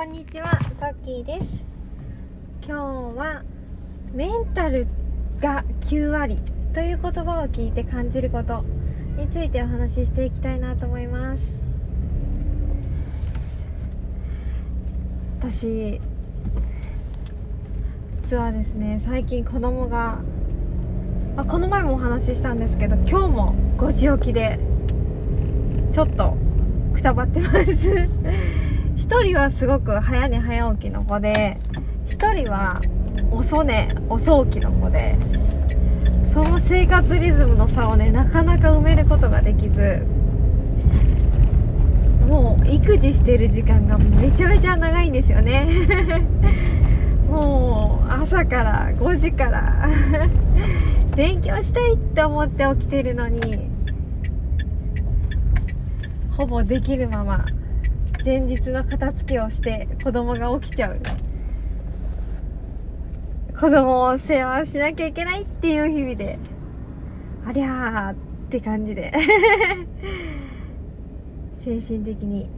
こんにちは、ザッキーです。今日はメンタルが9割という言葉を聞いて感じることについてお話ししていきたいなと思います。私実はですね、最近子供があこの前もお話ししたんですけど、今日も5時起きでちょっとくたばってます。一人はすごく早寝早起きの子で一人は遅寝遅起きの子でその生活リズムの差をねなかなか埋めることができずもう育児してる時間がめちゃめちゃ長いんですよね。もう朝から5時から 勉強したいって思って起きてるのにほぼできるまま。前日の片付けをして子供が起きちゃう。子供を世話しなきゃいけないっていう日々でありゃーって感じで。精神的に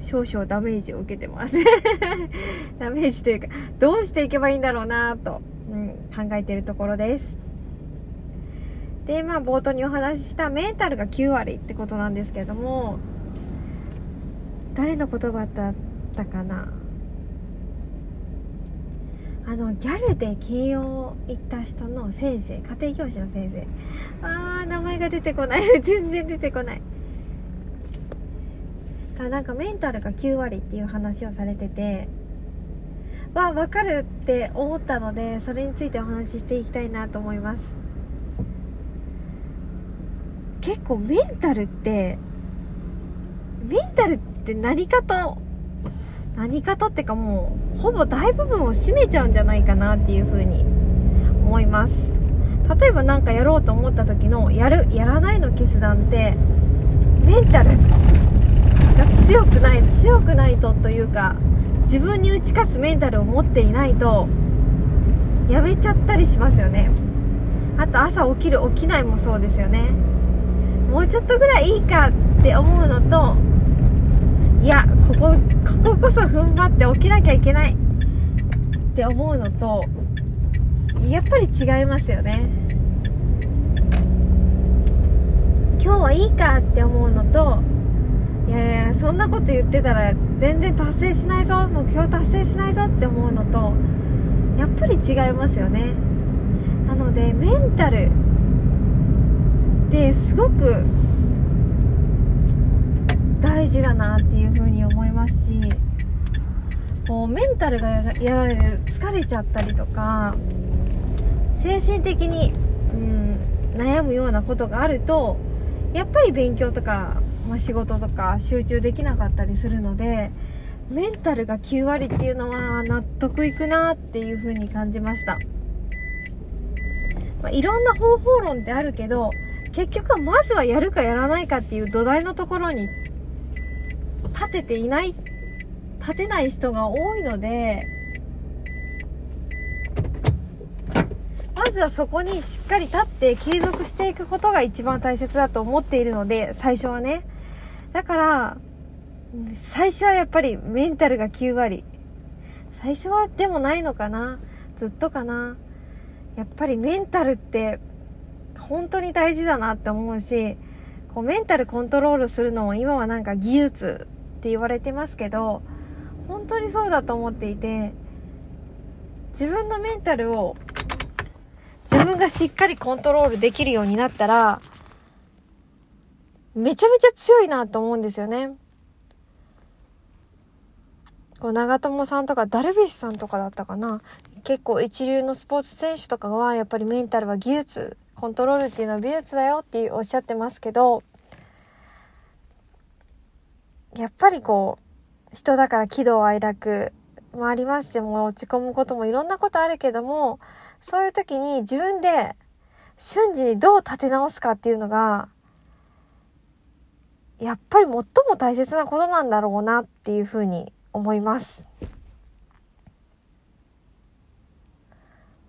少々ダメージを受けてます。ダメージというかどうしていけばいいんだろうなと、うん、考えてるところです。でまあ冒頭にお話ししたメンタルが9割ってことなんですけれども誰の言葉だったかな？あのギャルで慶応行った人の先生家庭教師の先生。あー名前が出てこない。全然出てこない。がなんかメンタルが9割っていう話をされててわ分かるって思ったのでそれについてお話ししていきたいなと思います。結構メンタルってメンタルって何かと何かとってかもうほぼ大部分を占めちゃうんじゃないかなっていう風に思います。例えば何かやろうと思った時のやるやらないの決断ってメンタルが強くない強くないとというか自分に打ち勝つメンタルを持っていないとやめちゃったりしますよね。あと朝起きる起きないもそうですよね。もうちょっとぐらいいいかって思うのといやこここここそ踏ん張って起きなきゃいけないって思うのとやっぱり違いますよね。今日はいいかって思うのといやいやそんなこと言ってたら全然達成しないぞ目標達成しないぞって思うのとやっぱり違いますよね。なのでメンタルってすごく大事だなっていうふうに思いますしこうメンタルがやられる疲れちゃったりとか精神的に、うん、悩むようなことがあるとやっぱり勉強とか、まあ、仕事とか集中できなかったりするのでメンタルが9割っていうのは納得いくなっていうふうに感じました、まあ、いろんな方法論ってあるけど結局はまずはやるかやらないかっていう土台のところに立てていない立てない人が多いのでまずはそこにしっかり立って継続していくことが一番大切だと思っているので最初はね。だから最初はやっぱりメンタルが9割。最初はでもないのかな？ずっとかな？やっぱりメンタルって本当に大事だなって思うしこうメンタルコントロールするのも今はなんか技術って言われてますけど本当にそうだと思っていて自分のメンタルを自分がしっかりコントロールできるようになったらめちゃめちゃ強いなと思うんですよね。こう長友さんとかダルビッシュさんとかだったかな結構一流のスポーツ選手とかはやっぱりメンタルは技術コントロールっていうのは美術だよっておっしゃってますけどやっぱりこう人だから喜怒哀楽もありますしもう落ち込むこともいろんなことあるけどもそういう時に自分で瞬時にどう立て直すかっていうのがやっぱり最も大切なことなんだろうなっていうふうに思います。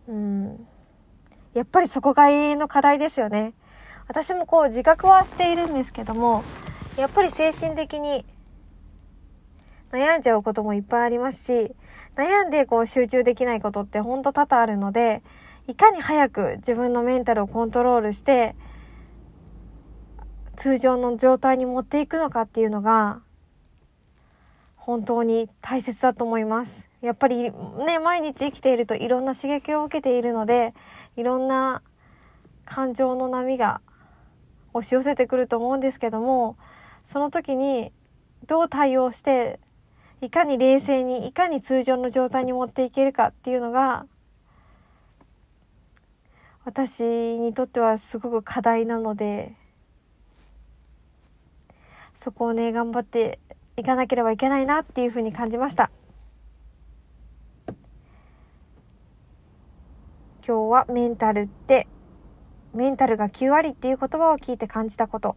うん。やっぱりそこが永遠の課題ですよね。私もこう自覚はしているんですけども、やっぱり精神的に悩んじゃうこともいっぱいありますし、悩んでこう集中できないことってほんと多々あるので、いかに早く自分のメンタルをコントロールして、通常の状態に持っていくのかっていうのが、本当に大切だと思います。やっぱりね、毎日生きているといろんな刺激を受けているので、いろんな感情の波が押し寄せてくると思うんですけども、その時にどう対応して、いかに冷静に、いかに通常の状態に持っていけるかっていうのが、私にとってはすごく課題なので、そこをね、頑張っていかなければいけないなっていうふうに感じました。今日はメンタルって、メンタルが9割っていう言葉を聞いて感じたこと。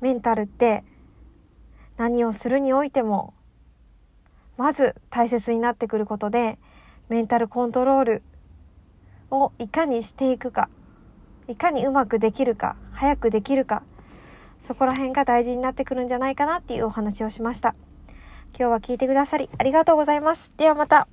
メンタルって何をするにおいても、まず大切になってくることで、メンタルコントロールをいかにしていくか、いかにうまくできるか、早くできるか、そこら辺が大事になってくるんじゃないかなっていうお話をしました。今日は聞いてくださりありがとうございます。ではまた。